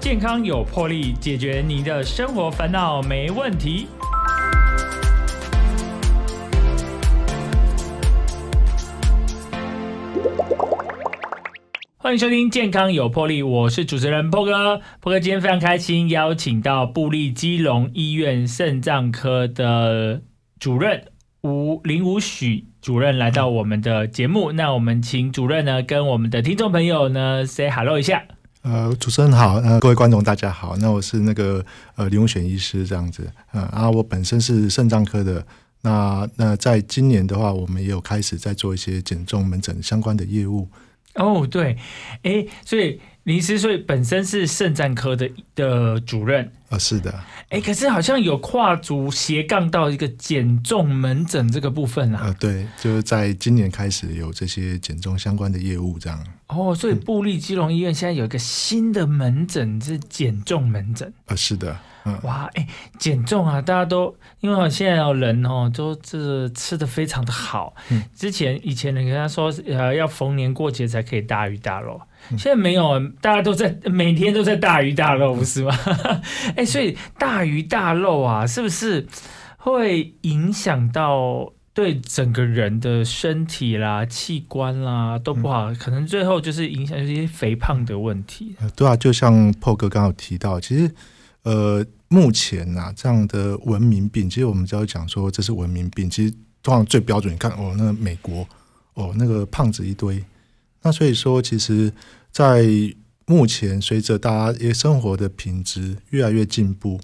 健康有魄力，解决你的生活烦恼没问题。欢迎收听《健康有魄力》，我是主持人波哥。波哥今天非常开心，邀请到布利基隆医院肾脏科的主任吴林武许主任来到我们的节目。那我们请主任呢，跟我们的听众朋友呢 say hello 一下。呃，主持人好，呃，各位观众大家好。那我是那个呃林永选医师这样子，呃啊，我本身是肾脏科的。那那在今年的话，我们也有开始在做一些减重门诊相关的业务。哦，对，哎，所以林医师，所以本身是肾脏科的的主任啊，是的，哎，可是好像有跨足斜杠到一个减重门诊这个部分啊，呃，对，就是在今年开始有这些减重相关的业务这样。哦，所以布利基隆医院现在有一个新的门诊是减重门诊啊，是的。哇，哎，减重啊，大家都因为现在有人哦，都是吃的非常的好。嗯，之前以前人跟他说，呃，要逢年过节才可以大鱼大肉，现在没有，大家都在每天都在大鱼大肉，不是吗？哎，所以大鱼大肉啊，是不是会影响到对整个人的身体啦、器官啦都不好？可能最后就是影响一些肥胖的问题。对啊，就像破哥刚刚提到，其实。呃，目前呐，这样的文明病，其实我们只要讲说这是文明病，其实通常最标准，你看哦，那美国哦，那个胖子一堆，那所以说，其实，在目前随着大家也生活的品质越来越进步，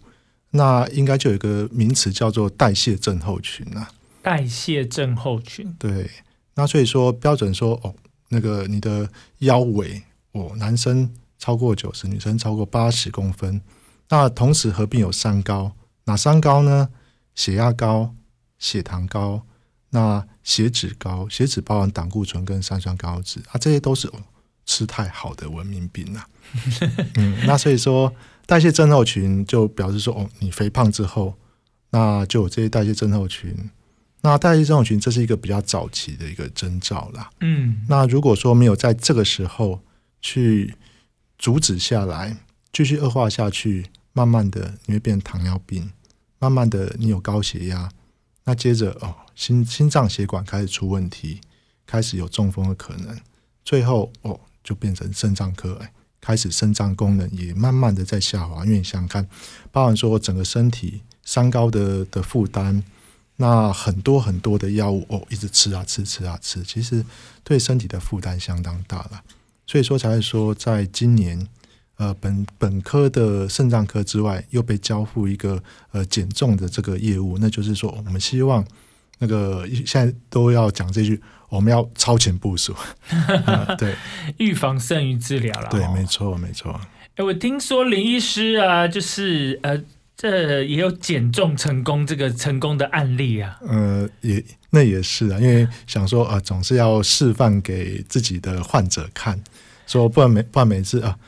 那应该就有一个名词叫做代谢症候群啊。代谢症候群，对，那所以说标准说哦，那个你的腰围哦，男生超过九十，女生超过八十公分。那同时合并有三高，哪三高呢？血压高、血糖高、那血脂高，血脂包含胆固醇跟三酸甘油脂啊，这些都是吃太好的文明病啊。嗯，那所以说代谢症候群就表示说，哦，你肥胖之后，那就有这些代谢症候群。那代谢症候群这是一个比较早期的一个征兆啦。嗯，那如果说没有在这个时候去阻止下来，继续恶化下去。慢慢的你会变成糖尿病，慢慢的你有高血压，那接着哦心心脏血管开始出问题，开始有中风的可能，最后哦就变成肾脏科，开始肾脏功能也慢慢的在下滑。因为你想看，包含说整个身体三高的的负担，那很多很多的药物哦一直吃啊吃吃啊吃，其实对身体的负担相当大了，所以说才会说在今年。呃，本本科的肾脏科之外，又被交付一个呃减重的这个业务，那就是说，我们希望那个现在都要讲这句，我们要超前部署，对，预防胜于治疗了。对，没错，没错。哎，我听说林医师啊，就是呃，这也有减重成功这个成功的案例啊。呃，也那也是啊，因为想说啊，总是要示范给自己的患者看，说不然每不然每次啊。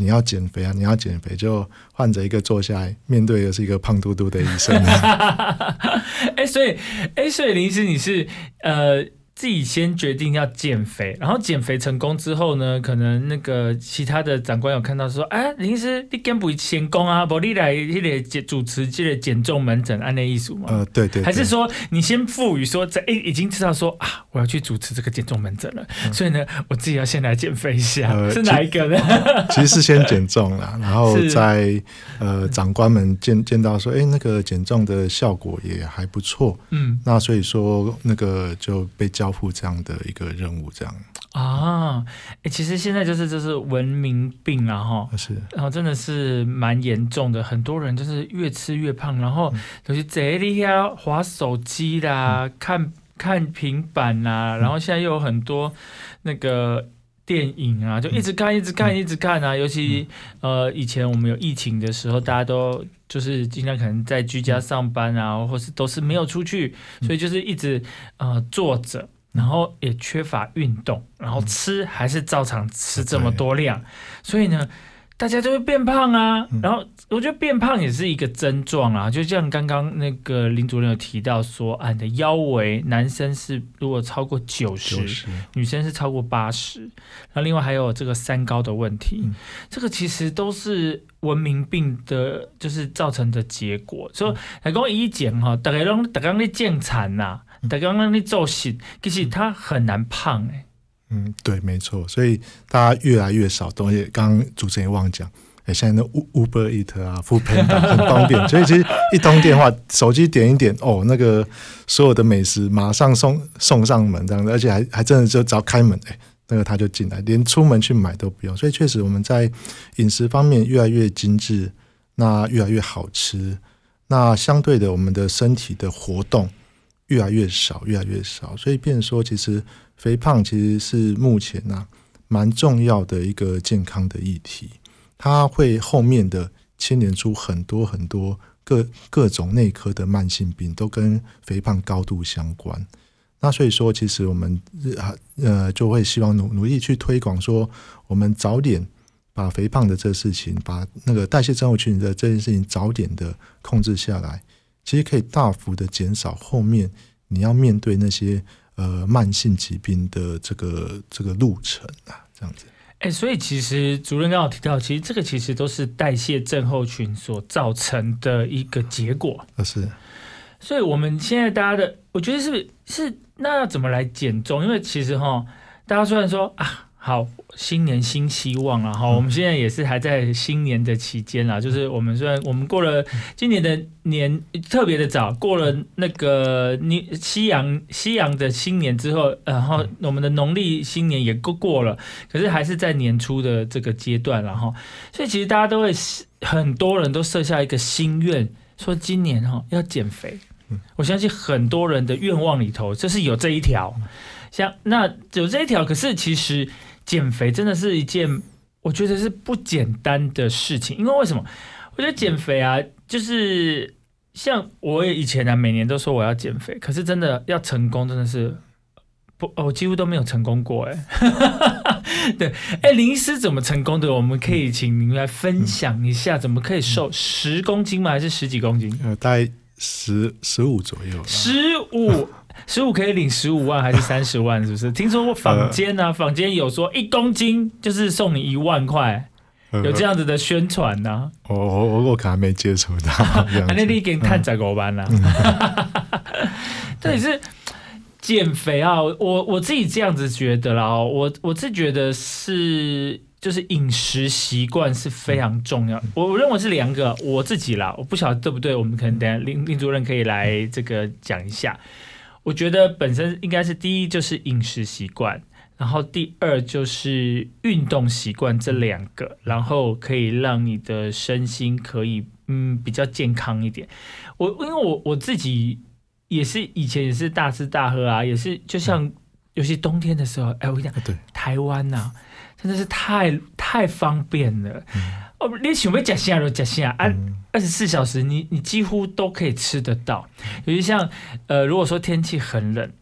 你要减肥啊！你要减肥，就患者一个坐下来，面对的是一个胖嘟嘟的医生。哎，所以，哎，所以林医师，你是呃。自己先决定要减肥，然后减肥成功之后呢，可能那个其他的长官有看到说，哎，林医师你减不成功啊，不你来你来减主持这个减重门诊案内艺术吗？呃，对对，还是说你先赋予说，在哎已经知道说啊，我要去主持这个减重门诊了，所以呢，我自己要先来减肥 一下，是哪一个呢？其 实是先减重了，然后 在呃长官们见见到说，哎，那个减重的效果也还不错，嗯，那所以说那个就被叫。交付这样的一个任务，这样。啊，哎，其实现在就是就是文明病了哈，是，然后真的是蛮严重的，很多人就是越吃越胖，然后就是这里呀，划手机啦，看看平板啦，然后现在又有很多那个电影啊，就一直看，一直看，一直看啊，尤其呃，以前我们有疫情的时候，大家都。就是经常可能在居家上班啊，或是都是没有出去，所以就是一直呃坐着，然后也缺乏运动，然后吃还是照常吃这么多量，所以呢，大家就会变胖啊。然后我觉得变胖也是一个症状啊，就像刚刚那个林主任有提到说，啊，你的腰围，男生是如果超过九十，女生是超过八十。那另外还有这个三高的问题，这个其实都是文明病的，就是造成的结果。所以，来讲以前哈，大家拢大家你健残呐，大家让你做事，其实他很难胖哎。嗯，对，没错，所以大家越来越少东西。刚刚主持人也忘讲，哎，现在的 Uber Eat 啊、Food Panda 很方便，所以其实一通电话，手机点一点，哦，那个所有的美食马上送送上门这样子，而且还还真的就只要开门，哎，那个他就进来，连出门去买都不用。所以确实我们在饮食方面越来越精致，那越来越好吃，那相对的我们的身体的活动越来越少，越来越少，所以变说其实。肥胖其实是目前呢蛮重要的一个健康的议题，它会后面的牵连出很多很多各各种内科的慢性病，都跟肥胖高度相关。那所以说，其实我们啊呃就会希望努努力去推广，说我们早点把肥胖的这事情，把那个代谢症候群的这件事情早点的控制下来，其实可以大幅的减少后面你要面对那些。呃，慢性疾病的这个这个路程啊，这样子。哎，所以其实主任刚好提到，其实这个其实都是代谢症候群所造成的一个结果。是。所以我们现在大家的，我觉得是是，那要怎么来减重？因为其实哈，大家虽然说啊。好，新年新希望了哈！我们现在也是还在新年的期间啦，就是我们虽然我们过了今年的年特别的早，过了那个你西洋西洋的新年之后，然后我们的农历新年也过过了，可是还是在年初的这个阶段了哈。所以其实大家都会很多人都设下一个心愿，说今年哈要减肥。我相信很多人的愿望里头就是有这一条，像那有这一条，可是其实。减肥真的是一件我觉得是不简单的事情，因为为什么？我觉得减肥啊，就是像我以前呢，每年都说我要减肥，可是真的要成功，真的是不，我几乎都没有成功过。哎，对，哎，林医师怎么成功的？我们可以请您来分享一下，怎么可以瘦十公斤吗？还是十几公斤？呃，大概十十五左右。十五。十五可以领十五万还是三十万？是不是？听说过坊间呢，坊间有说一公斤就是送你一万块，有这样子的宣传呢。我我我可能没接触到。那你给探仔狗班呢？这也是减肥啊！我我自己这样子觉得啦。我我自己觉得是，就是饮食习惯是非常重要。我认为是两个，我自己啦，我不晓得对不对。我们可能等下林林主任可以来这个讲一下。我觉得本身应该是第一就是饮食习惯，然后第二就是运动习惯这两个，然后可以让你的身心可以嗯比较健康一点。我因为我我自己也是以前也是大吃大喝啊，也是就像尤其冬天的时候，哎我跟你讲，对台湾呐真的是太太方便了。哦，你想要吃啥就吃啥，啊，二十四小时你你几乎都可以吃得到。尤其像呃，如果说天气很冷，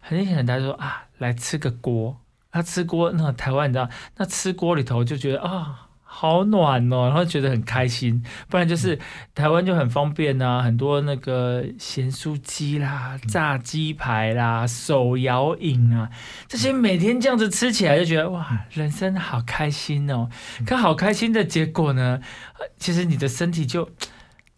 很显然大家说啊，来吃个锅，啊，吃锅，那台湾你知道，那吃锅里头就觉得啊。好暖哦，然后觉得很开心。不然就是台湾就很方便呐，很多那个咸酥鸡啦、炸鸡排啦、手摇饮啊，这些每天这样子吃起来就觉得哇，人生好开心哦。可好开心的结果呢，其实你的身体就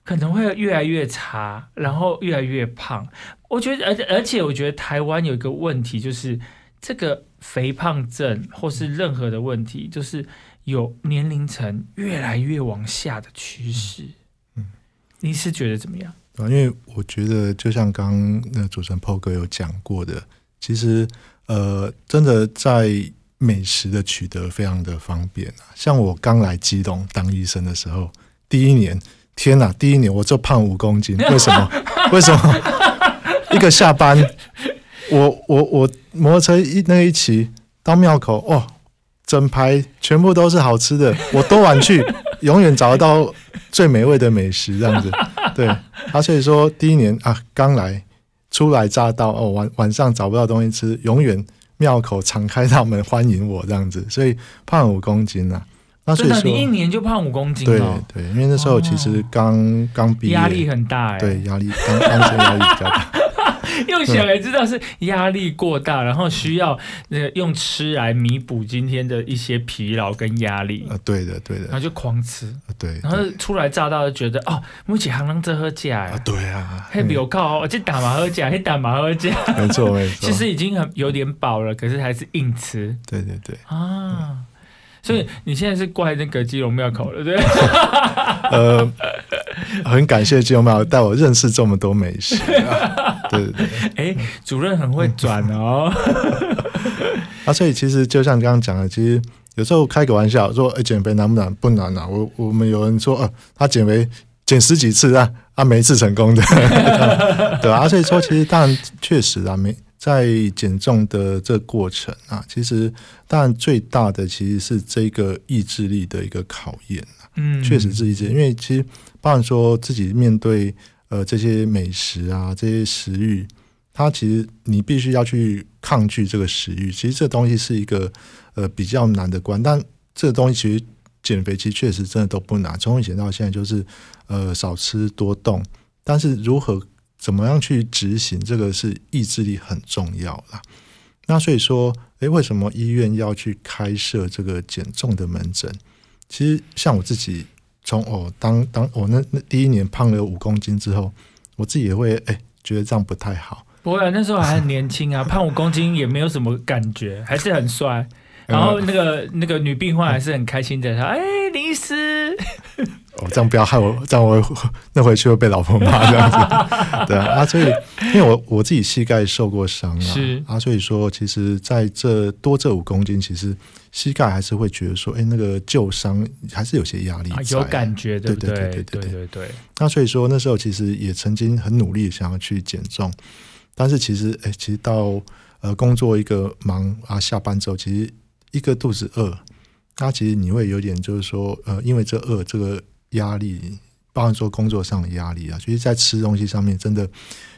可能会越来越差，然后越来越胖。我觉得，而而且我觉得台湾有一个问题，就是这个肥胖症或是任何的问题，就是。有年龄层越来越往下的趋势，嗯，你是觉得怎么样？啊，因为我觉得就像刚刚那主持人 PO 哥有讲过的，其实呃，真的在美食的取得非常的方便啊。像我刚来基隆当医生的时候，第一年，天哪，第一年我就胖五公斤，为什么？为什么？一个下班，我我我摩托车一那一骑到庙口，哦。整排全部都是好吃的，我多晚去，永远找得到最美味的美食，这样子。对，他所以说第一年啊，刚来初来乍到哦，晚晚上找不到东西吃，永远庙口敞开大门欢迎我这样子，所以胖五公斤啊。那所以说，真的，你一年就胖五公斤对哦，对，因为那时候其实刚刚毕业，压力很大哎。对，压力刚刚升压力比较大。用想来知道是压力过大，然后需要那个用吃来弥补今天的一些疲劳跟压力，啊，对的，对的，然后就狂吃，啊对，然后初来乍到就觉得哦，目前还能这喝假啊呀，对啊，嘿，有靠，这打麻喝假，嘿打麻喝假，嗯没错没错，其实已经很有点饱了，可是还是硬吃。对对对，啊。所以你现在是怪那个基隆庙口了，对？呃，很感谢基隆庙带我认识这么多美食啊，对 对对。哎，主任很会转哦。啊，所以其实就像刚刚讲的，其实有时候开个玩笑说，哎、减肥难不难？不难啊。我我们有人说，呃，他减肥减十几次啊，啊，每一次成功的，对啊。所以说，其实当然确实啊，没在减重的这过程啊，其实当然最大的其实是这个意志力的一个考验啊，嗯，确实是意志力，因为其实包含说自己面对呃这些美食啊，这些食欲。它其实你必须要去抗拒这个食欲，其实这东西是一个呃比较难的关，但这东西其实减肥其实确实真的都不难，从以前到现在就是呃少吃多动，但是如何怎么样去执行这个是意志力很重要啦。那所以说，诶，为什么医院要去开设这个减重的门诊？其实像我自己从哦当当我那那第一年胖了五公斤之后，我自己也会诶觉得这样不太好。不会啊，那时候还很年轻啊，胖五公斤也没有什么感觉，还是很帅。然后那个那个女病患还是很开心的，她哎，林医师，哦，这样不要害我，这样我那回去会被老婆骂这样子。对啊，啊，所以因为我我自己膝盖受过伤啊，是啊，所以说其实在这多这五公斤，其实膝盖还是会觉得说，哎，那个旧伤还是有些压力、啊，有感觉，对不对对？对对对对对。那所以说那时候其实也曾经很努力想要去减重。但是其实，哎、欸，其实到呃工作一个忙啊，下班之后，其实一个肚子饿，那其实你会有点就是说，呃，因为这饿这个压力，包含说工作上的压力啊，其实，在吃东西上面，真的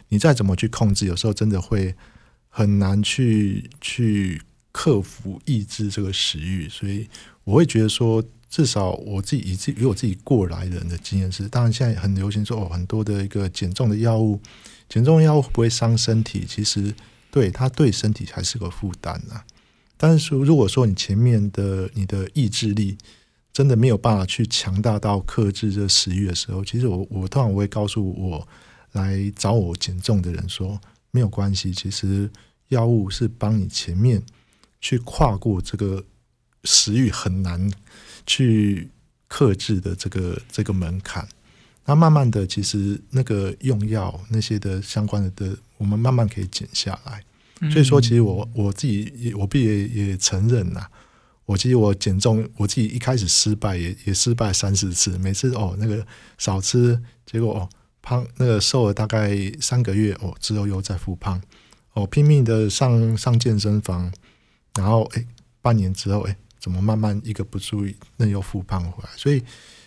你再怎么去控制，有时候真的会很难去去克服抑制这个食欲，所以我会觉得说，至少我自己以自以我自己过来人的经验是，当然现在很流行说哦，很多的一个减重的药物。减重药物会不会伤身体？其实对它对身体还是个负担啊。但是，如果说你前面的你的意志力真的没有办法去强大到克制这食欲的时候，其实我我通常我会告诉我来找我减重的人说，没有关系，其实药物是帮你前面去跨过这个食欲很难去克制的这个这个门槛。那慢慢的，其实那个用药那些的相关的的，我们慢慢可以减下来。所以说，其实我我自己也我必也也承认呐，我其实我减重，我自己一开始失败也也失败三四次，每次哦那个少吃，结果哦胖那个瘦了大概三个月哦之后又再复胖，哦拼命的上上健身房，然后哎半年之后哎怎么慢慢一个不注意那又复胖回来，所以。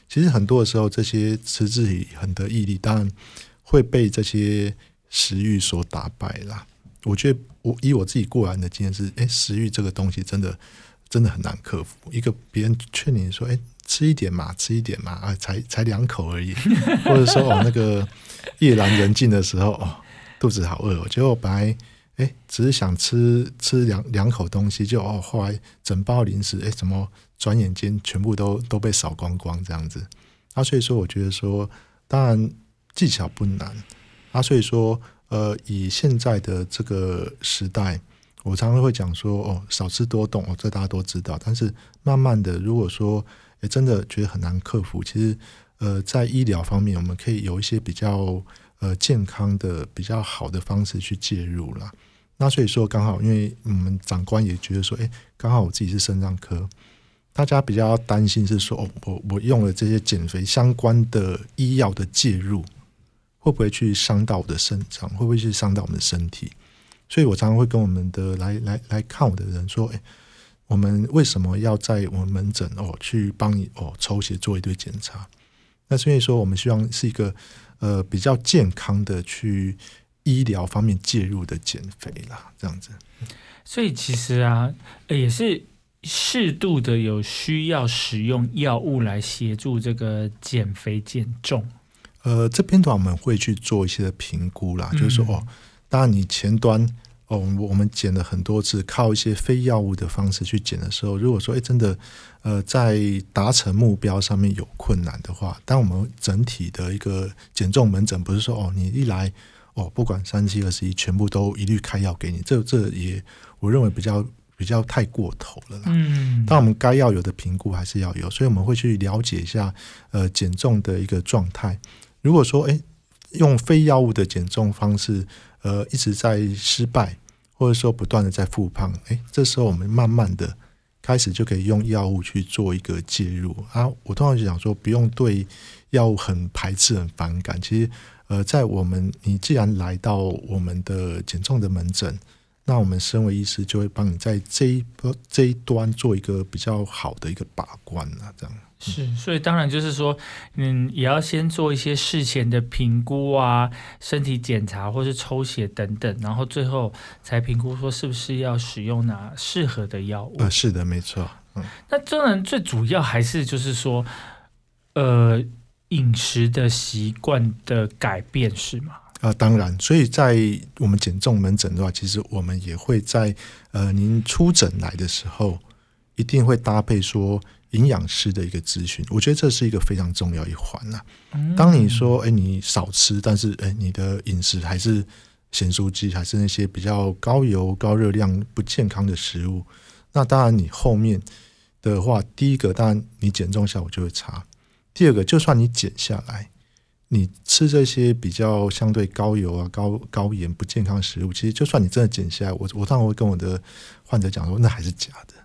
其实很多的时候，这些持之以恒的毅力，当然会被这些食欲所打败啦。我觉得，我以我自己过来的经验是，哎，食欲这个东西真的真的很难克服。一个别人劝你说，哎，吃一点嘛，吃一点嘛，啊，才才两口而已，或者说哦，那个夜阑人静的时候，哦，肚子好饿，结果本来哎只是想吃吃两两口东西，就哦后来整包零食，哎，怎么？转眼间全部都都被扫光光，这样子啊，所以说我觉得说，当然技巧不难啊，所以说呃，以现在的这个时代，我常常会讲说哦，少吃多动哦，这大家都知道。但是慢慢的，如果说诶真的觉得很难克服，其实呃，在医疗方面，我们可以有一些比较呃健康的、比较好的方式去介入啦。那所以说，刚好因为我们长官也觉得说，诶，刚好我自己是肾脏科。大家比较担心是说，哦，我我用了这些减肥相关的医药的介入，会不会去伤到我的肾脏？会不会去伤到我们的身体？所以我常常会跟我们的来来来看我的人说，哎，我们为什么要在我们门诊哦去帮你哦抽血做一堆检查？那所以说，我们希望是一个呃比较健康的去医疗方面介入的减肥啦，这样子。所以其实啊，也是。适度的有需要使用药物来协助这个减肥减重？呃，这边的话我们会去做一些的评估啦，就是说哦，当然你前端哦，我们减了很多次，靠一些非药物的方式去减的时候，如果说哎真的呃在达成目标上面有困难的话，当我们整体的一个减重门诊不是说哦你一来哦不管三七二十一全部都一律开药给你，这这也我认为比较。比较太过头了啦。嗯，但我们该要有的评估还是要有，所以我们会去了解一下呃减重的一个状态。如果说哎用非药物的减重方式呃一直在失败，或者说不断的在复胖，哎，这时候我们慢慢的开始就可以用药物去做一个介入啊。我通常就讲说不用对药物很排斥很反感。其实呃在我们你既然来到我们的减重的门诊。那我们身为医师，就会帮你在这一这一端做一个比较好的一个把关啊，这样是，所以当然就是说，嗯，也要先做一些事前的评估啊，身体检查或是抽血等等，然后最后才评估说是不是要使用哪适合的药物。呃，是的，没错。嗯，那当然最主要还是就是说，呃，饮食的习惯的改变是吗？啊，当然，所以在我们减重门诊的话，其实我们也会在呃您出诊来的时候，一定会搭配说营养师的一个咨询。我觉得这是一个非常重要一环呐。当你说哎你少吃，但是哎你的饮食还是咸酥鸡，还是那些比较高油、高热量、不健康的食物，那当然你后面的话，第一个当然你减重效果就会差，第二个就算你减下来。你吃这些比较相对高油啊、高高盐、不健康食物，其实就算你真的减下来，我我当然会跟我的患者讲说，那还是假的，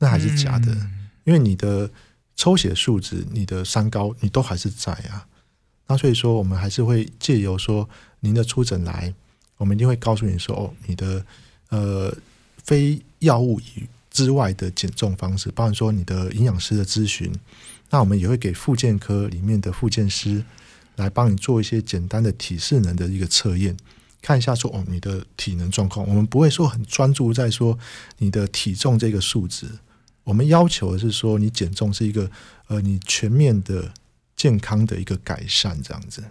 那还是假的，因为你的抽血数值、你的三高，你都还是在啊。那所以说，我们还是会借由说您的出诊来，我们一定会告诉你说，哦，你的呃非药物以之外的减重方式，包含说你的营养师的咨询，那我们也会给复健科里面的复健师。来帮你做一些简单的体适能的一个测验，看一下说哦你的体能状况。我们不会说很专注在说你的体重这个数值，我们要求的是说你减重是一个呃你全面的健康的一个改善这样子。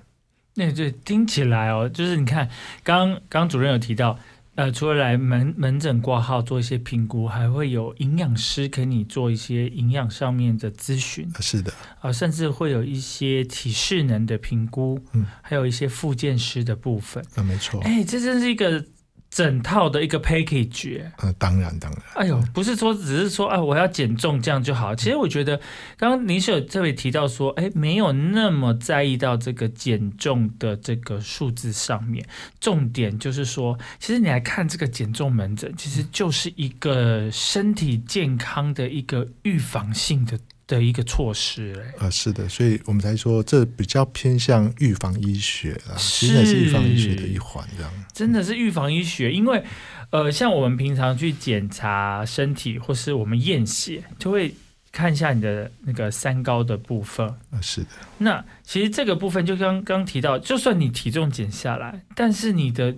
那这听起来哦，就是你看刚刚主任有提到。呃，除了来门门诊挂号做一些评估，还会有营养师给你做一些营养上面的咨询。是的，啊，甚至会有一些体适能的评估，嗯，还有一些复健师的部分。啊，没错。哎，这真是一个。整套的一个 package，呃，当然当然。哎呦，不是说只是说啊，我要减重这样就好。其实我觉得，刚刚您是有特别提到说，哎，没有那么在意到这个减重的这个数字上面。重点就是说，其实你来看这个减重门诊，其实就是一个身体健康的一个预防性的。的一个措施嘞，啊，是的，所以我们才说这比较偏向预防医学啊，真的是预防医学的一环，这样真的是预防医学，因为呃，像我们平常去检查身体或是我们验血，就会看一下你的那个三高的部分啊，是的。那其实这个部分就刚刚提到，就算你体重减下来，但是你的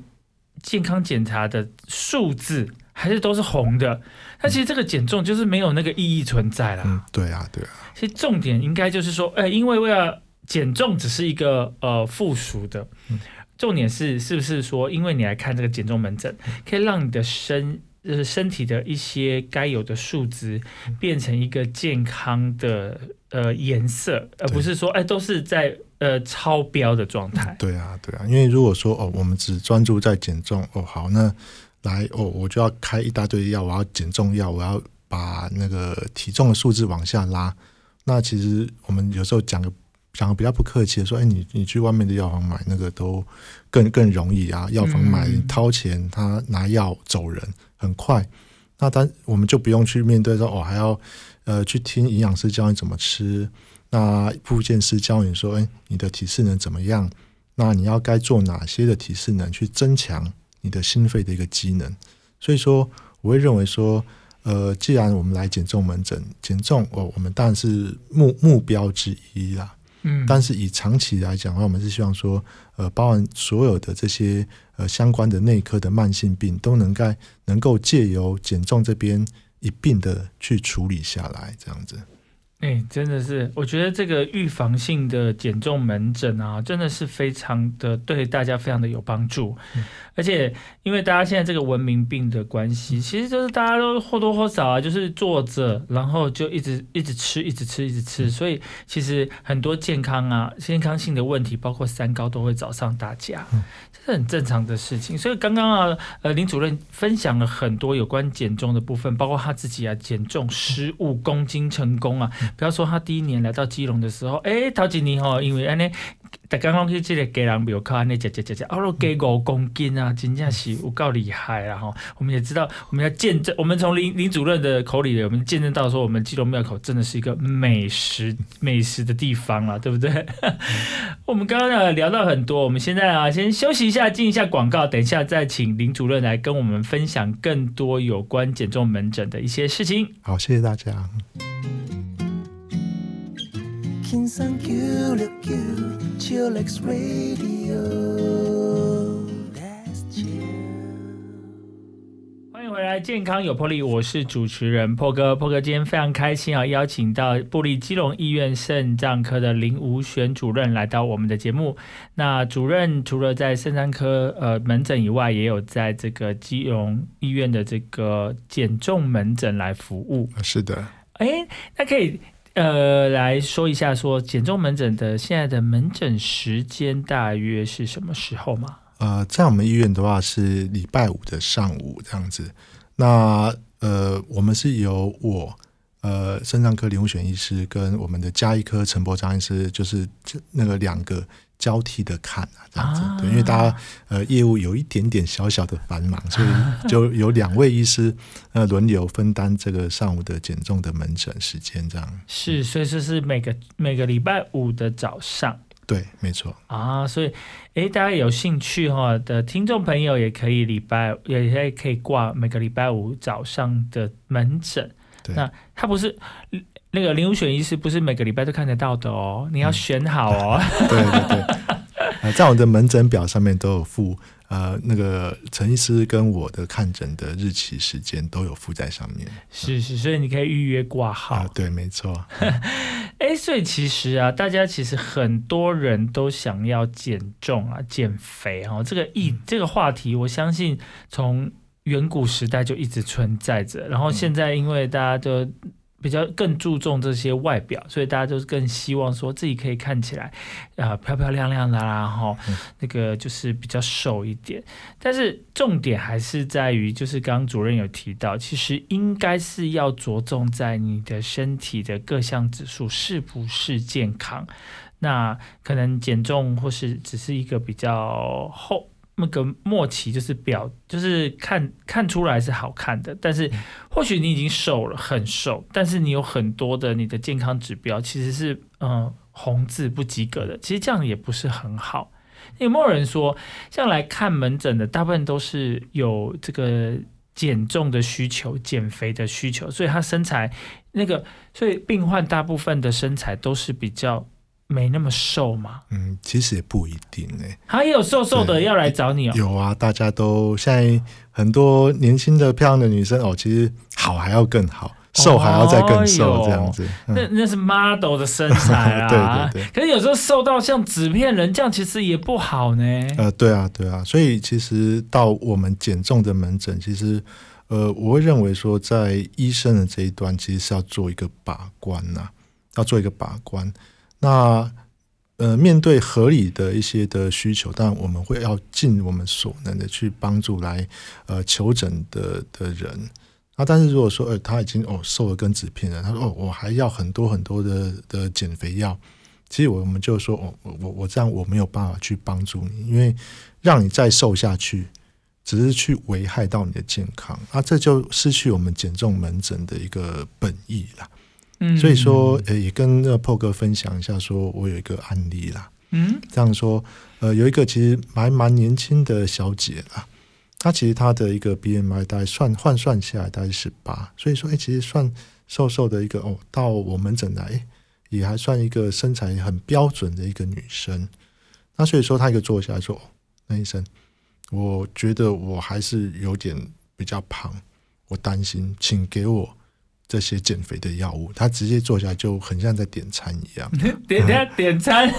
健康检查的数字。还是都是红的，那其实这个减重就是没有那个意义存在了。嗯，对啊，对啊。其实重点应该就是说，哎，因为为了减重只是一个呃附属的，重点是是不是说，因为你来看这个减重门诊，可以让你的身呃身体的一些该有的数值变成一个健康的呃颜色，而不是说哎都是在呃超标的状态。对啊，对啊。因为如果说哦，我们只专注在减重，哦好那。来哦，我就要开一大堆药，我要减重药，我要把那个体重的数字往下拉。那其实我们有时候讲的讲的比较不客气的说，哎，你你去外面的药房买那个都更更容易啊，药房买掏钱，他拿药走人很快。那但我们就不用去面对说，哦，还要呃去听营养师教你怎么吃，那复健师教你说，哎，你的体适能怎么样？那你要该做哪些的体适能去增强？你的心肺的一个机能，所以说我会认为说，呃，既然我们来减重门诊，减重哦，我们当然是目目标之一啦。嗯，但是以长期来讲的话，我们是希望说，呃，包含所有的这些呃相关的内科的慢性病，都能够能够借由减重这边一并的去处理下来，这样子。哎，真的是，我觉得这个预防性的减重门诊啊，真的是非常的对大家非常的有帮助。而且，因为大家现在这个文明病的关系，其实就是大家都或多或少啊，就是坐着，然后就一直一直吃，一直吃，一直吃，所以其实很多健康啊、健康性的问题，包括三高，都会找上大家，这是很正常的事情。所以刚刚啊，呃，林主任分享了很多有关减重的部分，包括他自己啊，减重十五公斤成功啊。不要说他第一年来到基隆的时候，哎，陶几年哦，因为安尼。大刚刚去这个给人庙口安尼食食食食，哦，都给五公斤啊，真正是有够厉害啊！哈，我们也知道，我们要见证，我们从林林主任的口里，我们见证到说，我们基隆庙口真的是一个美食美食的地方了，对不对？我们刚刚呢聊到很多，我们现在啊先休息一下，进一下广告，等一下再请林主任来跟我们分享更多有关减重门诊的一些事情。好，谢谢大家。欢迎回来，健康有魄力，我是主持人破哥。破哥今天非常开心啊，邀请到布利基隆医院肾脏科的林吴璇主任来到我们的节目。那主任除了在肾脏科呃门诊以外，也有在这个基隆医院的这个减重门诊来服务。是的，哎，那可以。呃，来说一下，说减重门诊的现在的门诊时间大约是什么时候吗？呃，在我们医院的话是礼拜五的上午这样子。那呃，我们是由我呃肾脏科林武选医师跟我们的加医科陈博章医师，就是那个两个。交替的看啊，这样子，对，因为大家呃业务有一点点小小的繁忙，所以就 有两位医师呃轮流分担这个上午的减重的门诊时间，这样。是，所以说是每个每个礼拜五的早上，对，没错。啊，所以哎，大家有兴趣哈的听众朋友也可以礼拜也也可以挂每个礼拜五早上的门诊，那他不是。那个零五选医师不是每个礼拜都看得到的哦，你要选好哦。对对对，在我的门诊表上面都有附呃那个陈医师跟我的看诊的日期时间都有附在上面。是是，所以你可以预约挂号。对，没错。哎，所以其实啊，大家其实很多人都想要减重啊、减肥哦。这个议这个话题，我相信从远古时代就一直存在着，然后现在因为大家都。比较更注重这些外表，所以大家都是更希望说自己可以看起来啊漂漂亮亮的啦，哈，那个就是比较瘦一点。但是重点还是在于，就是刚刚主任有提到，其实应该是要着重在你的身体的各项指数是不是健康。那可能减重或是只是一个比较厚。那个默契就是表，就是看看出来是好看的，但是或许你已经瘦了，很瘦，但是你有很多的你的健康指标其实是嗯红字不及格的，其实这样也不是很好。有没有人说，像来看门诊的大部分都是有这个减重的需求、减肥的需求，所以他身材那个，所以病患大部分的身材都是比较。没那么瘦吗？嗯，其实也不一定呢。还有瘦瘦的要来找你哦。有啊，大家都现在很多年轻的漂亮的女生哦，其实好还要更好，瘦还要再更瘦这样子。那那是 model 的身材啊。对对对。可是有时候瘦到像纸片人这样，其实也不好呢。呃，对啊，对啊。所以其实到我们减重的门诊，其实呃，我会认为说，在医生的这一端，其实是要做一个把关呐，要做一个把关。那呃，面对合理的一些的需求，但我们会要尽我们所能的去帮助来呃求诊的的人。那但是如果说呃他已经哦瘦了跟纸片了，他说哦我还要很多很多的的减肥药，其实我们就说哦我我我这样我没有办法去帮助你，因为让你再瘦下去，只是去危害到你的健康，那这就失去我们减重门诊的一个本意了。所以说，呃，也跟那个破哥分享一下，说我有一个案例啦。嗯，这样说，呃，有一个其实还蛮年轻的小姐啦，她其实她的一个 BMI 大概算换算下来大概十八，所以说，哎，其实算瘦瘦的一个哦，到我们诊来也还算一个身材很标准的一个女生。那所以说，她一个坐下来说，那医生，我觉得我还是有点比较胖，我担心，请给我这些减肥的药物。他直接坐下来就很像在点餐一样，点点点餐。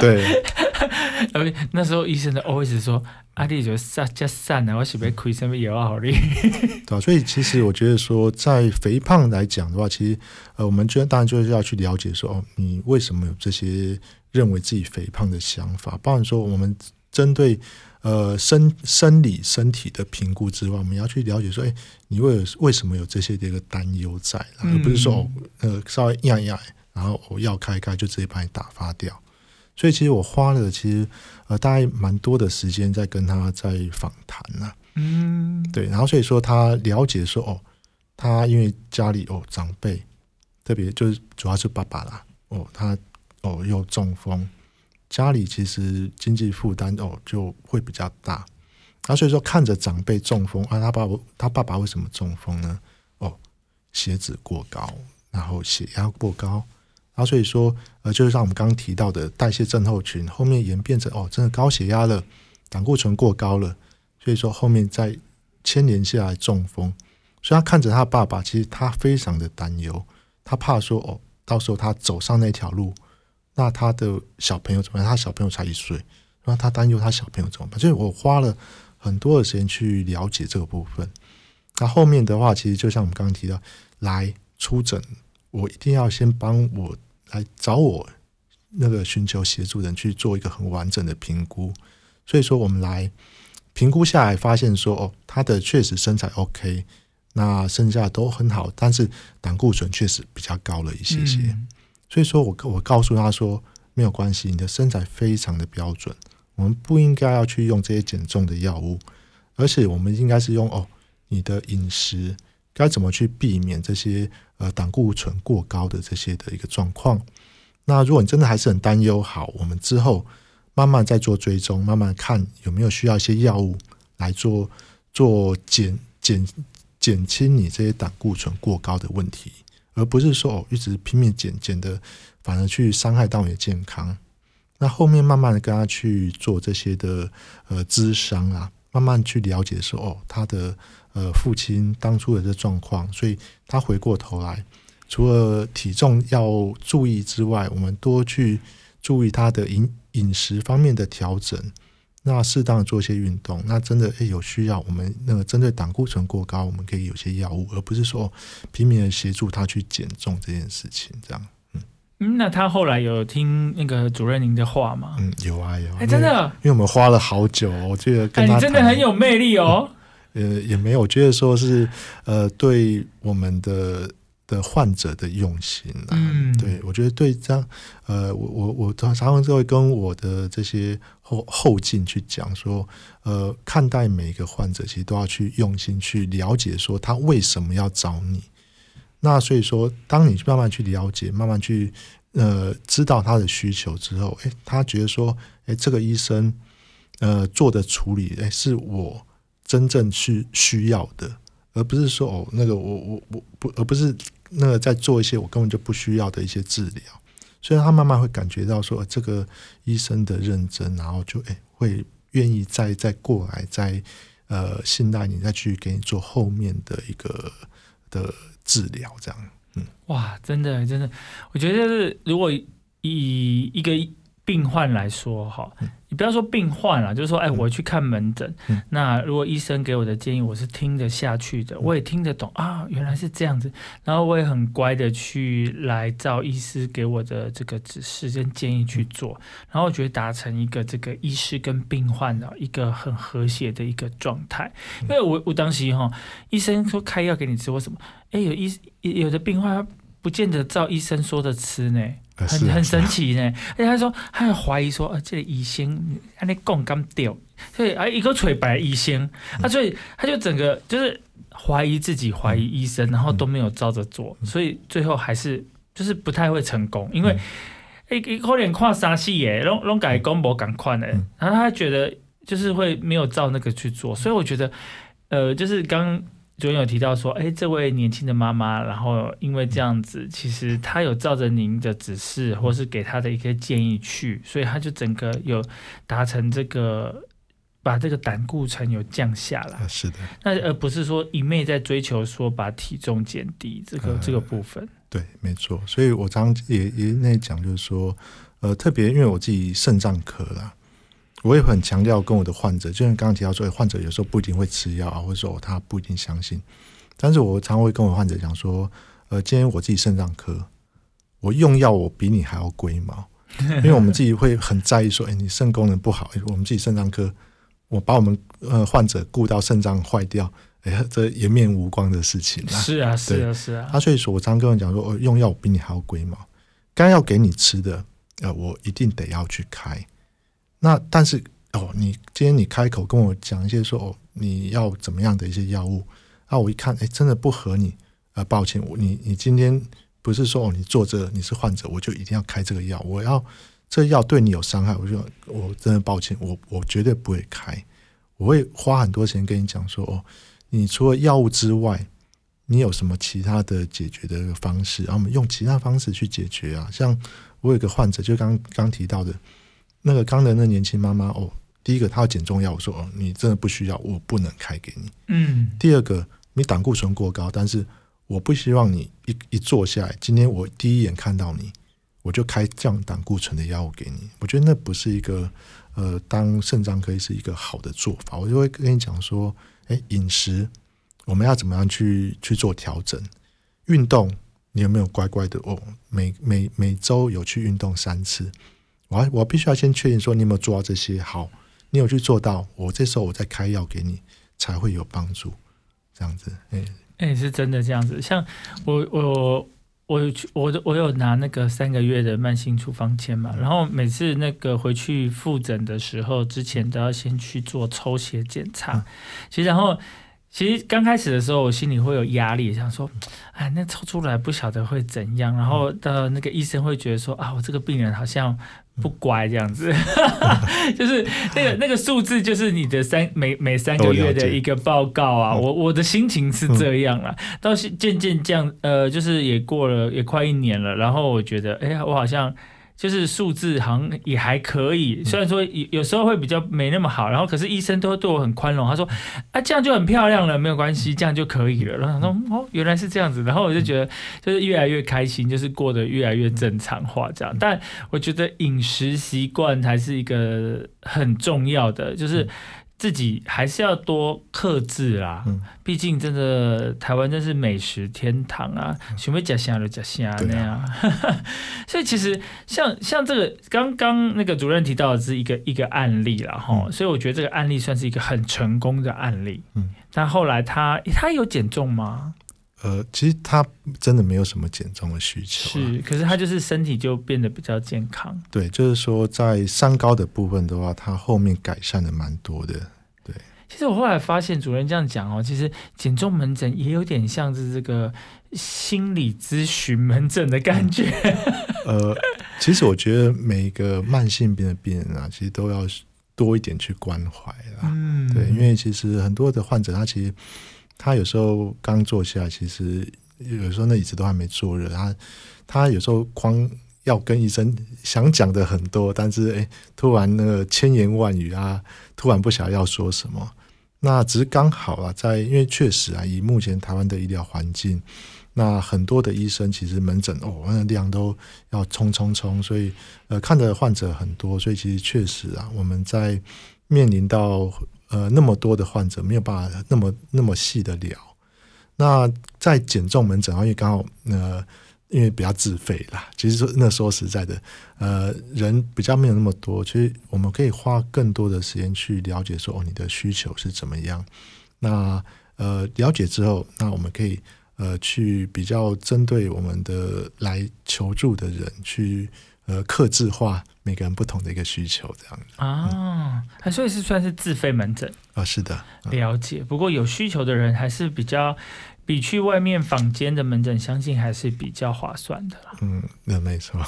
对，呃，那时候医生的 always 说：“阿弟就散加散了，我是不是亏什么药啊？好哩。”对啊，所以其实我觉得说，在肥胖来讲的话，其实呃，我们就当然就是要去了解说，哦，你为什么有这些认为自己肥胖的想法？包含说，我们针对呃生生理身体的评估之外，我们要去了解说，哎，你为为什么有这些的一个担忧在，而不是说哦呃稍微压一压，然后我药开开就直接把你打发掉。所以其实我花了其实呃大概蛮多的时间在跟他在访谈呐，嗯，对，然后所以说他了解说哦，他因为家里哦长辈，特别就是主要是爸爸啦，哦他哦又中风，家里其实经济负担哦就会比较大，啊所以说看着长辈中风啊，他爸爸他爸爸为什么中风呢？哦血脂过高，然后血压过高。然后所以说，呃，就是像我们刚刚提到的代谢症候群，后面演变成哦，真的高血压了，胆固醇过高了，所以说后面再牵连下来中风。所以他看着他爸爸，其实他非常的担忧，他怕说哦，到时候他走上那条路，那他的小朋友怎么样？他小朋友才一岁，那他担忧他小朋友怎么办？所以我花了很多的时间去了解这个部分。那后面的话，其实就像我们刚刚提到，来出诊，我一定要先帮我。来找我那个寻求协助的人去做一个很完整的评估，所以说我们来评估下来，发现说哦，他的确实身材 OK，那剩下都很好，但是胆固醇确实比较高了一些些，所以说我我告诉他说没有关系，你的身材非常的标准，我们不应该要去用这些减重的药物，而且我们应该是用哦你的饮食。该怎么去避免这些呃胆固醇过高的这些的一个状况？那如果你真的还是很担忧，好，我们之后慢慢再做追踪，慢慢看有没有需要一些药物来做做减减减轻你这些胆固醇过高的问题，而不是说哦一直拼命减减的，反而去伤害到你的健康。那后面慢慢的跟他去做这些的呃咨商啊，慢慢去了解说哦他的。呃，父亲当初的这状况，所以他回过头来，除了体重要注意之外，我们多去注意他的饮饮食方面的调整，那适当做一些运动，那真的诶有需要，我们那个针对胆固醇过高，我们可以有些药物，而不是说拼命的协助他去减重这件事情，这样。嗯，那他后来有听那个主任您的话吗？嗯，有啊有。哎，真的，因为我们花了好久，我觉得跟他真的很有魅力哦。呃，也没有，我觉得说是呃，对我们的的患者的用心啊，对我觉得对这样，呃，我我我常常就会跟我的这些后后进去讲说，呃，看待每一个患者，其实都要去用心去了解，说他为什么要找你。那所以说，当你慢慢去了解，慢慢去呃知道他的需求之后，诶，他觉得说，诶，这个医生呃做的处理，诶，是我。真正去需要的，而不是说哦，那个我我我不，而不是那再做一些我根本就不需要的一些治疗。所以他慢慢会感觉到说，这个医生的认真，然后就哎会愿意再再过来，再呃信赖你，再去给你做后面的一个的治疗，这样。嗯，哇，真的真的，我觉得是如果以一个。病患来说，哈，你不要说病患了，就是说，哎，我去看门诊，那如果医生给我的建议，我是听得下去的，我也听得懂啊，原来是这样子，然后我也很乖的去来照医师给我的这个指示跟建议去做，然后我觉得达成一个这个医师跟病患的一个很和谐的一个状态，因为我我当时哈，医生说开药给你吃或什么，哎，有医有的病患不见得照医生说的吃呢。很很神奇呢，而且他说，他还怀疑说，啊，这个医生按那讲咁掉，所以啊，一个锤白医生，啊，所以他就整个就是怀疑自己，怀疑医生，然后都没有照着做，所以最后还是就是不太会成功，因为一一可能跨沙戏耶，拢拢改工博赶快的，然后他觉得就是会没有照那个去做，所以我觉得，呃，就是刚。昨天有提到说，哎，这位年轻的妈妈，然后因为这样子，其实她有照着您的指示，或是给她的一些建议去，所以她就整个有达成这个把这个胆固醇有降下来。啊，是的，那而不是说一昧在追求说把体重减低这个、呃这个部分。对，没错。所以我常常也也那讲，就是说，呃，特别因为我自己肾脏科啦，我也很强调跟我的患者，就像刚刚提到说，患者有时候不一定会吃药啊，或者说他不一定相信，但是我常常会跟我患者讲说，呃，今天我自己肾脏科，我用药我比你还要龟毛，因为我们自己会很在意说，哎，你肾功能不好，诶我们自己肾脏科，我把我们呃患者顾到肾脏坏掉，哎，这颜面无光的事情啦。是啊，是啊，是啊。啊，所以说我常跟我讲说，我用药比你还要龟毛，该要给你吃的，呃，我一定得要去开。那但是哦，你今天你开口跟我讲一些说哦，你要怎么样的一些药物，啊，我一看，哎，真的不合你，呃，抱歉，我你你今天不是说哦，你做这你是患者，我就一定要开这个药，我要这药对你有伤害，我就我真的抱歉，我我绝对不会开，我会花很多钱跟你讲说哦，你除了药物之外。你有什么其他的解决的方式？然后我们用其他方式去解决啊。像我有个患者，就刚刚提到的那个刚的那年轻妈妈哦，第一个她要减重药，我说哦，你真的不需要，我不能开给你。嗯，第二个，你胆固醇过高，但是我不希望你一一坐下来，今天我第一眼看到你，我就开降胆固醇的药物给你。我觉得那不是一个呃，当肾脏科医是一个好的做法。我就会跟你讲说，哎，饮食。我们要怎么样去去做调整？运动，你有没有乖乖的哦？每每每周有去运动三次，我我必须要先确定说你有没有做到这些。好，你有去做到，我这时候我再开药给你，才会有帮助。这样子，哎、哎、是真的这样子。像我我我有去我我有拿那个三个月的慢性处方签嘛，然后每次那个回去复诊的时候，之前都要先去做抽血检查。嗯其实然后。其实刚开始的时候，我心里会有压力，想说，哎，那抽出来不晓得会怎样。然后到，那个医生会觉得说，啊，我这个病人好像不乖这样子，就是那个 那个数字，就是你的三每每三个月的一个报告啊。嗯我我的心情是这样了，到是渐渐这样，呃，就是也过了也快一年了，然后我觉得，哎呀，我好像。就是数字好像也还可以，虽然说有有时候会比较没那么好，然后可是医生都对我很宽容，他说啊这样就很漂亮了，没有关系，这样就可以了。然后他说哦原来是这样子，然后我就觉得就是越来越开心，就是过得越来越正常化这样。但我觉得饮食习惯还是一个很重要的，就是。自己还是要多克制啦，嗯毕竟真的台湾真是美食天堂啊，想要吃虾就吃啥对啊那样。所以其实像像这个刚刚那个主任提到的是一个一个案例啦，哈、嗯所以我觉得这个案例算是一个很成功的案例。嗯，但后来他他有减重吗？呃，其实他真的没有什么减重的需求、啊，是，可是他就是身体就变得比较健康。对，就是说在三高的部分的话，他后面改善的蛮多的。对其实我后来发现，主任这样讲哦，其实减重门诊也有点像是这个心理咨询门诊的感觉。呃，其实我觉得每一个慢性病的病人啊，其实都要多一点去关怀啦。嗯，对，因为其实很多的患者，他其实他有时候刚坐下，其实有时候那椅子都还没坐热，他他有时候光要跟医生想讲的很多，但是诶，突然那个千言万语啊，突然不晓得要说什么。那只是刚好啊，在因为确实啊，以目前台湾的医疗环境，那很多的医生其实门诊哦，那量都要冲冲冲，所以呃看的患者很多，所以其实确实啊，我们在面临到呃那么多的患者，没有办法那么那么细的聊。那在减重门诊啊，因为刚好呃。因为比较自费啦，其实说那说实在的，呃，人比较没有那么多，其实我们可以花更多的时间去了解说，哦，你的需求是怎么样。那呃，了解之后，那我们可以呃去比较针对我们的来求助的人去呃克制化每个人不同的一个需求，这样。子啊，还所以是算是自费门诊，啊，是的，嗯。了解。不过有需求的人还是比较比去外面坊间的门诊，相信还是比较划算的啦。嗯，那没错，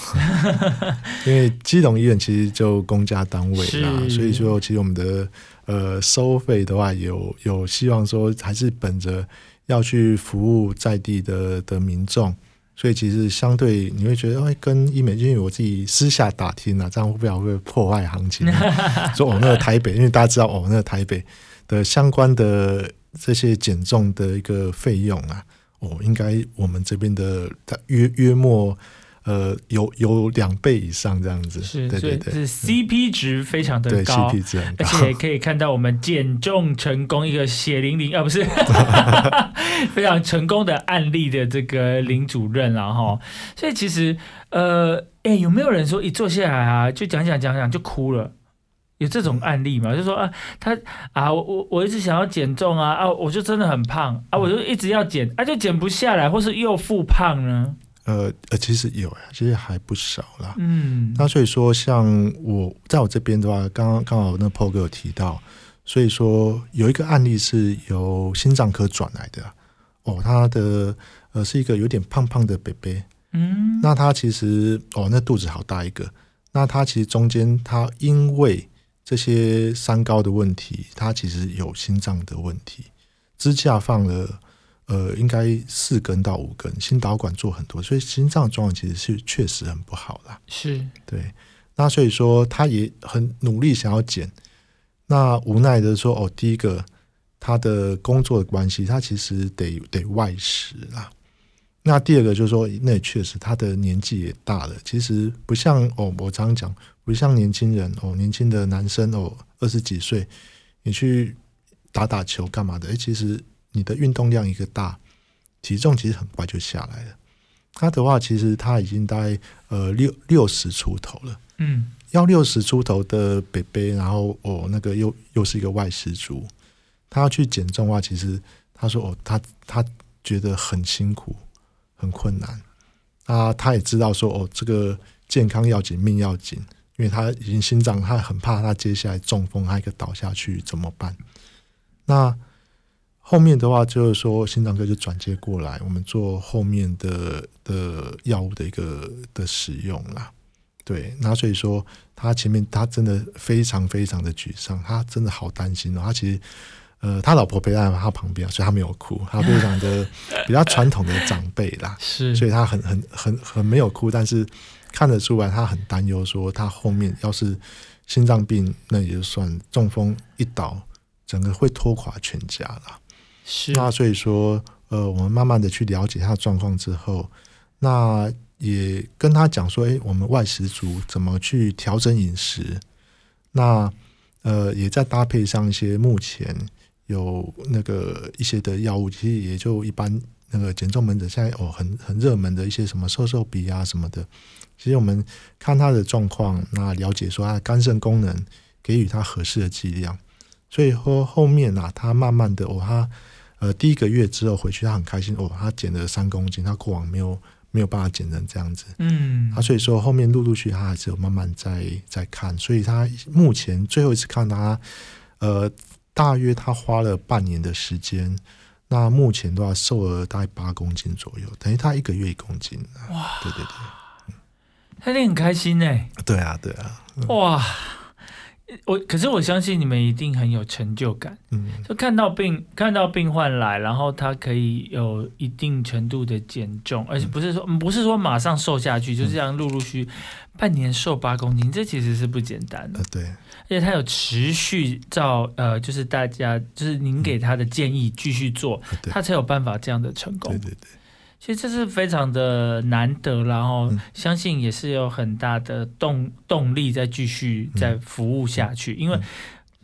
因为基隆医院其实就公家单位啦，所以说其实我们的呃收费的话有有希望说还是本着要去服务在地的的民众，所以其实相对你会觉得，哎，跟医美，因为我自己私下打听啊，这样会不会破坏行情？说哦，那个台北，因为大家知道哦，那个台北的相关的这些减重的一个费用啊，哦，应该我们这边的约约莫。呃，有有两倍以上这样子，是，对对对，是 CP 值非常的高，CP 值很高，而且可以看到我们减重成功一个血淋淋啊，不是 非常成功的案例的这个林主任了哈。所以其实呃，哎，有没有人说一坐下来啊，就讲讲讲讲就哭了？有这种案例吗？就说啊，他啊，我我我一直想要减重啊啊，我就真的很胖啊，我就一直要减啊，就减不下来，或是又复胖呢？呃呃，其实有呀，其实还不少啦。嗯，那所以说，像我在我这边的话，刚刚刚好那 PO 哥有提到，所以说有一个案例是由心脏科转来的哦，他的呃是一个有点胖胖的 baby，嗯，那他其实哦那肚子好大一个，那他其实中间他因为这些三高的问题，他其实有心脏的问题，支架放了。呃，应该四根到五根，心导管做很多，所以心脏状况其实是确实很不好啦。是对，那所以说他也很努力想要减，那无奈的说，哦，第一个他的工作的关系，他其实得得外食啦。那第二个就是说，那也确实他的年纪也大了，其实不像哦，我常常讲，不像年轻人哦，年轻的男生哦，二十几岁，你去打打球干嘛的？哎，其实。你的运动量一个大，体重其实很快就下来了。他的话，其实他已经大概呃六六十出头了。嗯，要六十出头的北北，然后哦那个又又是一个外食族，他要去减重的话，其实他说哦他他觉得很辛苦很困难啊，他也知道说哦这个健康要紧命要紧，因为他已经心脏他很怕他接下来中风，他一个倒下去怎么办？那。后面的话就是说，心脏科就转接过来，我们做后面的的药物的一个的使用啦。对，那所以说他前面他真的非常非常的沮丧，他真的好担心哦。他其实呃，他老婆陪在他旁边，所以他没有哭，他非常的比较传统的长辈啦，是，所以他很很很很没有哭，但是看得出来他很担忧，说他后面要是心脏病，那也就算中风一倒，整个会拖垮全家了。是那所以说，呃，我们慢慢的去了解他的状况之后，那也跟他讲说，哎，我们外食族怎么去调整饮食？那呃，也在搭配上一些目前有那个一些的药物，其实也就一般那个减重门诊现在哦很很热门的一些什么瘦瘦笔啊什么的，其实我们看他的状况，那了解说他的肝肾功能，给予他合适的剂量，所以说后面啊，他慢慢的哦他。呃，第一个月之后回去，他很开心哦，他减了三公斤，他过往没有没有办法减成这样子，嗯，啊，所以说后面陆陆续他还是有慢慢在在看，所以他目前最后一次看他，呃，大约他花了半年的时间，那目前的话瘦了大概八公斤左右，等于他一个月一公斤，哇，对对对，他一定很开心呢，对啊对啊，哇。我可是我相信你们一定很有成就感，嗯，就看到病看到病患来，然后他可以有一定程度的减重，而且不是说不是说马上瘦下去，就是这样陆陆续半年瘦八公斤，这其实是不简单的，对，而且他有持续照呃，就是大家就是您给他的建议继续做，他才有办法这样的成功，对对对。其实这是非常的难得，然后相信也是有很大的动动力在继续在服务下去，因为，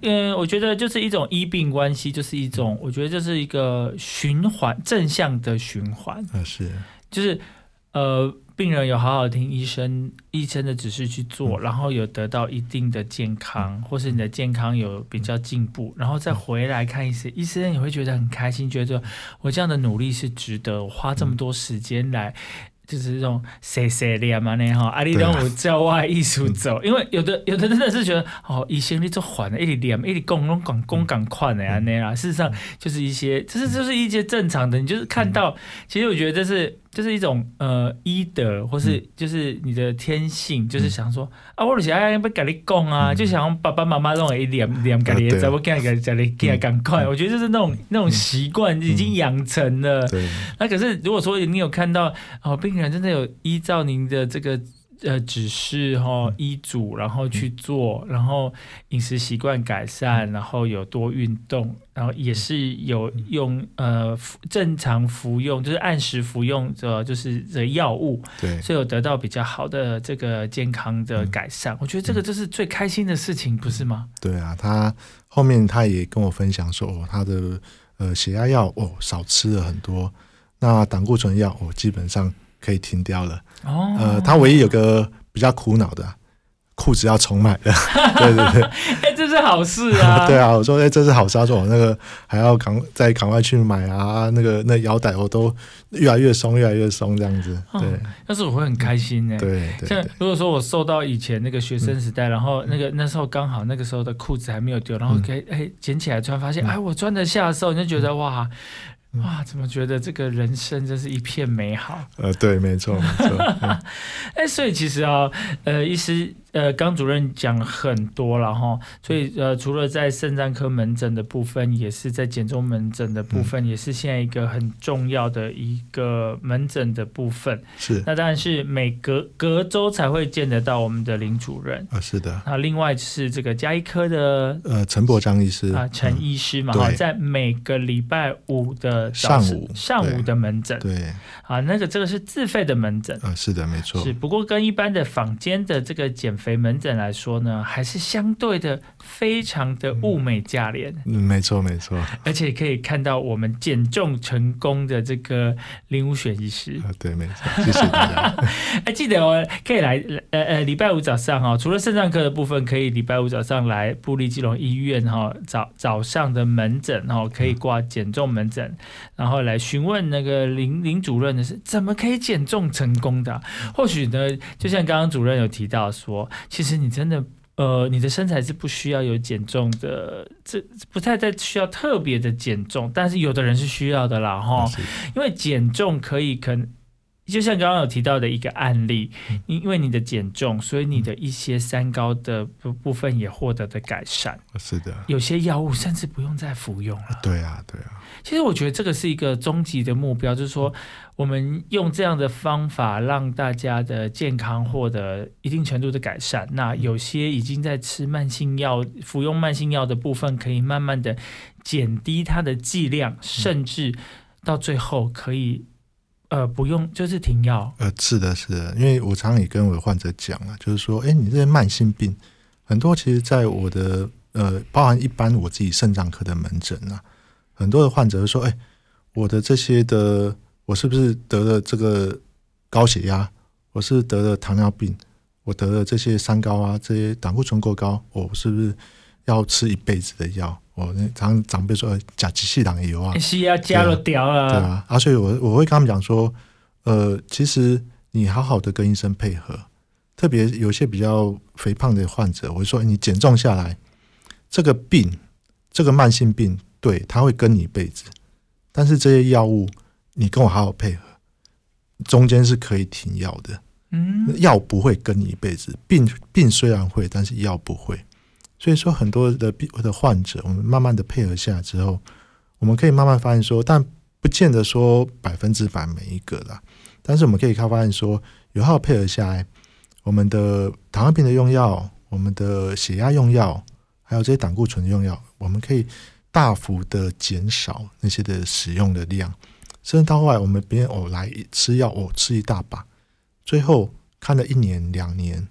嗯，我觉得就是一种医病关系，就是一种我觉得这是一个循环正向的循环，啊是，就是呃。病人有好好听医生医生的指示去做，然后有得到一定的健康，或是你的健康有比较进步，然后再回来看医生，医生也会觉得很开心，觉得我这样的努力是值得，我花这么多时间来，就是这种谢谢你嘛呢哈，阿里让我教外艺术走，因为有的有的真的是觉得哦，医生你做缓了，一点点，一点工拢赶工赶快的啊那啦，事实上就是一些，这是就是一些正常的，你就是看到，其实我觉得这是。就是一种呃医德，或是就是你的天性，就是想说啊，我想要不跟你讲啊，就想爸爸妈妈让我一点点跟你，怎么给给给你给赶快，我觉得就是那种那种习惯已经养成了。对，那可是如果说你有看到哦，病人真的有依照您的这个。呃，指示哈医嘱，然后去做，然后饮食习惯改善，然后有多运动，然后也是有用呃正常服用，就是按时服用的，就是这药物，对，所以有得到比较好的这个健康的改善。我觉得这个就是最开心的事情，不是吗？对啊，他后面他也跟我分享说，哦，他的呃血压药哦少吃了很多，那胆固醇药哦基本上。可以停掉了。哦，呃，他唯一有个比较苦恼的，裤子要重买的。对对对，哎，这是好事啊。对啊，我说，哎，这是好事。啊说，我那个还要赶再赶快去买啊，那个那腰带我都越来越松，越来越松这样子。对，但是我会很开心呢。对，像如果说我受到以前那个学生时代，然后那个那时候刚好那个时候的裤子还没有丢，然后可以哎捡起来穿，发现哎我穿得下的时候，你就觉得哇。哇，怎么觉得这个人生真是一片美好？呃，对，没错，没错。哎，所以其实啊，呃，医师。呃，刚主任讲很多了哈，所以呃，除了在肾脏科门诊的部分，也是在减重门诊的部分，也是现在一个很重要的一个门诊的部分。是，那当然是每隔隔周才会见得到我们的林主任。啊，是的。那另外是这个加医科的呃陈伯章医师。啊，陈医师嘛，哈，在每个礼拜五的上午。上午的门诊，对，啊，那个这个是自费的门诊。啊，是的，没错。是，不过跟一般的坊间的这个减肥门诊来说呢，还是相对的非常的物美价廉。嗯，没错没错。而且可以看到我们减重成功的这个林武选医师。啊，对，没错，谢谢大家。哎，记得哦，可以来呃呃，礼拜五早上哈，除了肾脏科的部分，可以礼拜五早上来布利基隆医院哈，早早上的门诊哈，可以挂减重门诊，然后来询问那个林林主任的是怎么可以减重成功的。或许呢，就像刚刚主任有提到说，其实。你真的呃，你的身材是不需要有减重的，这不太在需要特别的减重，但是有的人是需要的啦哈，因为减重可以可能。就像刚刚有提到的一个案例，因因为你的减重，所以你的一些三高的部部分也获得的改善。是的，有些药物甚至不用再服用了。对啊，对啊。其实我觉得这个是一个终极的目标，就是说我们用这样的方法让大家的健康获得一定程度的改善。那有些已经在吃慢性药、服用慢性药的部分，可以慢慢的减低它的剂量，甚至到最后可以。呃，不用，就是停药。呃，是的，是的，因为我常常也跟我的患者讲啊，就是说，哎，你这些慢性病很多，其实在我的呃，包含一般我自己肾脏科的门诊啊，很多的患者说，哎，我的这些的，我是不是得了这个高血压？我是得了糖尿病？我得了这些三高啊，这些胆固醇过高，我是不是要吃一辈子的药？我那常长辈说甲基系糖油啊，是要加了屌啊，对啊，啊，所以我我会跟他们讲说，呃，其实你好好的跟医生配合，特别有些比较肥胖的患者，我会说你减重下来，这个病，这个慢性病，对，他会跟你一辈子，但是这些药物，你跟我好好配合，中间是可以停药的，嗯，药不会跟你一辈子，病病虽然会，但是药不会。所以说，很多的病的患者，我们慢慢的配合下来之后，我们可以慢慢发现说，但不见得说百分之百每一个啦。但是我们可以看发现说，有效配合下来，我们的糖尿病的用药，我们的血压用药，还有这些胆固醇用药，我们可以大幅的减少那些的使用的量。甚至到后来，我们别人偶来吃药，哦吃一大把，最后看了一年两年。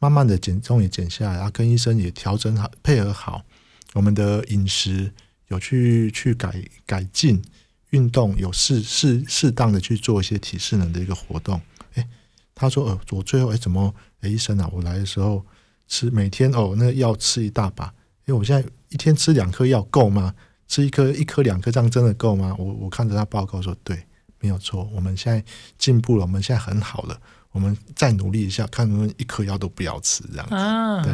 慢慢的减重也减下来，然后跟医生也调整好，配合好我们的饮食，有去去改改进运动，有适适适当的去做一些体适能的一个活动。哎，他说，呃，我最后哎怎么，哎医生啊，我来的时候吃每天哦，那个药吃一大把，因为我现在一天吃两颗药够吗？吃一颗一颗两颗这样真的够吗？我我看着他报告说，对，没有错，我们现在进步了，我们现在很好了。我们再努力一下，看能不能一颗药都不要吃这样子。啊，对，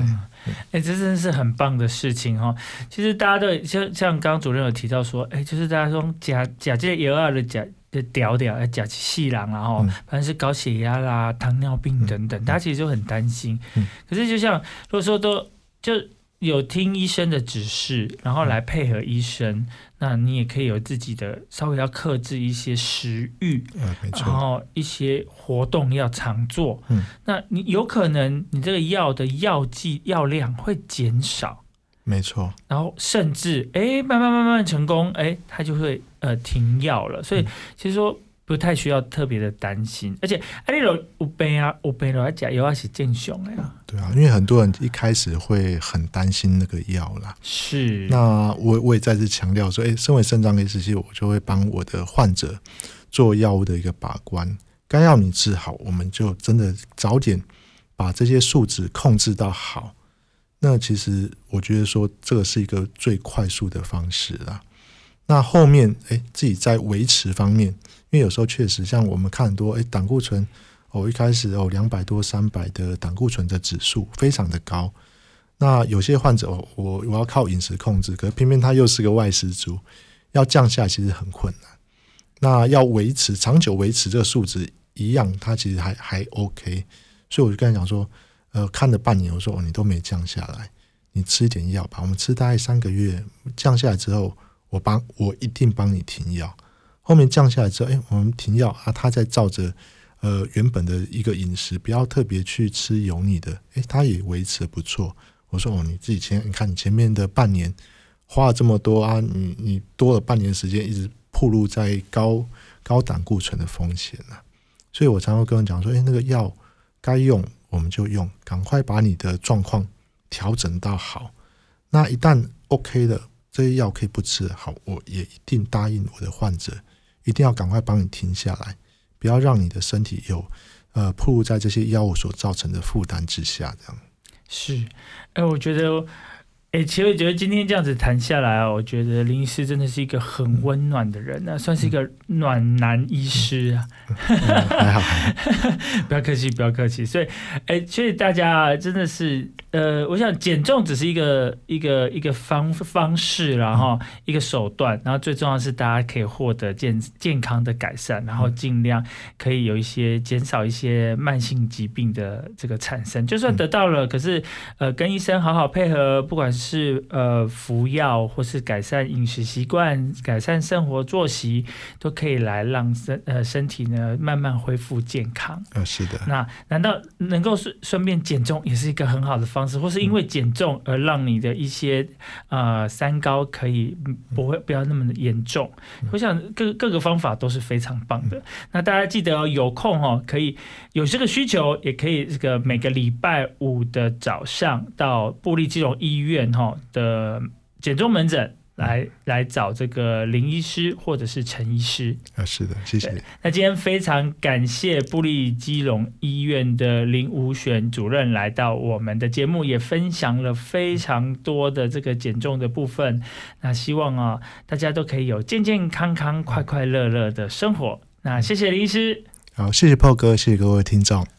哎，这真的是很棒的事情哈。其实大家都像像刚刚主任有提到说，哎，就是大家说甲甲这 A 二的假的屌屌哎假细囊然后嗯反正是高血压啦、糖尿病等等，大家其实就很担心。嗯可是就像如果说都就有听医生的指示，然后来配合医生，那你也可以有自己的稍微要克制一些食欲，呃，没然，后一些活动要常做。嗯，那你有可能你这个药的药剂药量会减少。没错，然后甚至哎，慢慢慢慢成功，哎，它就会呃停药了。所以嗯其实说不太需要特别的担心，而且啊，你有有病啊，有病来讲，有要是正常的呀，对啊，因为很多人一开始会很担心那个药啦。是那我我也再次强调说，诶，身为肾脏科医师，我就会帮我的患者做药物的一个把关。该药你治好，我们就真的早点把这些数值控制到好。那其实我觉得说，这个是一个最快速的方式啦。那后面诶，自己在维持方面，因为有时候确实像我们看很多诶，胆固醇哦，一开始哦两百多、三百的胆固醇的指数非常的高。那有些患者，我我要靠饮食控制，可是偏偏他又是个外食族，要降下其实很困难。那要维持长久维持这个数值一样，他其实还还 OK。所以我就跟他讲说，呃，看了半年，我说哦，你都没降下来，你吃一点药吧。我们吃大概三个月，降下来之后，我帮我一定帮你停药。后面降下来之后，哎，我们停药啊，他再照着呃原本的一个饮食，不要特别去吃油腻的，哎，他也维持的不错。我说哦，你自己前你看你前面的半年花了这么多啊，你你多了半年时间一直暴露在高高胆固醇的风险啊，所以我常常跟人讲说，哎，那个药该用我们就用，赶快把你的状况调整到好。那一旦 OK 了，这些药可以不吃，好，我也一定答应我的患者，一定要赶快帮你停下来，不要让你的身体有呃暴露在这些药物所造成的负担之下，这样。是，哎，我觉得。哎，其实我觉得今天这样子谈下来啊，我觉得林医师真的是一个很温暖的人啊，算是一个暖男医师啊。嗯、还好，还好 不要客气，不要客气。所以，哎，所以大家啊真的是，呃，我想减重只是一个一个一个方方式，然后一个手段，然后最重要的是大家可以获得健健康的改善，然后尽量可以有一些减少一些慢性疾病的这个产生。就算得到了，可是呃，跟医生好好配合，不管是呃服药或是改善饮食习惯、改善生活作息，都可以来让身呃身体呢慢慢恢复健康。呃，是的，那难道能够顺顺便减重也是一个很好的方式，或是因为减重而让你的一些呃三高可以嗯不会不要那么的严重？我想各各个方法都是非常棒的。那大家记得哦，有空哦，可以有这个需求，也可以这个每个礼拜五的早上到布利基隆医院哈的减重门诊。来来找这个林医师或者是陈医师，啊，是的，谢谢。那今天非常感谢布利基隆医院的林武选主任来到我们的节目，也分享了非常多的这个减重的部分。那希望啊，大家都可以有健健康康、快快乐乐的生活。那谢谢林医师，好，谢谢炮哥，谢谢各位听众。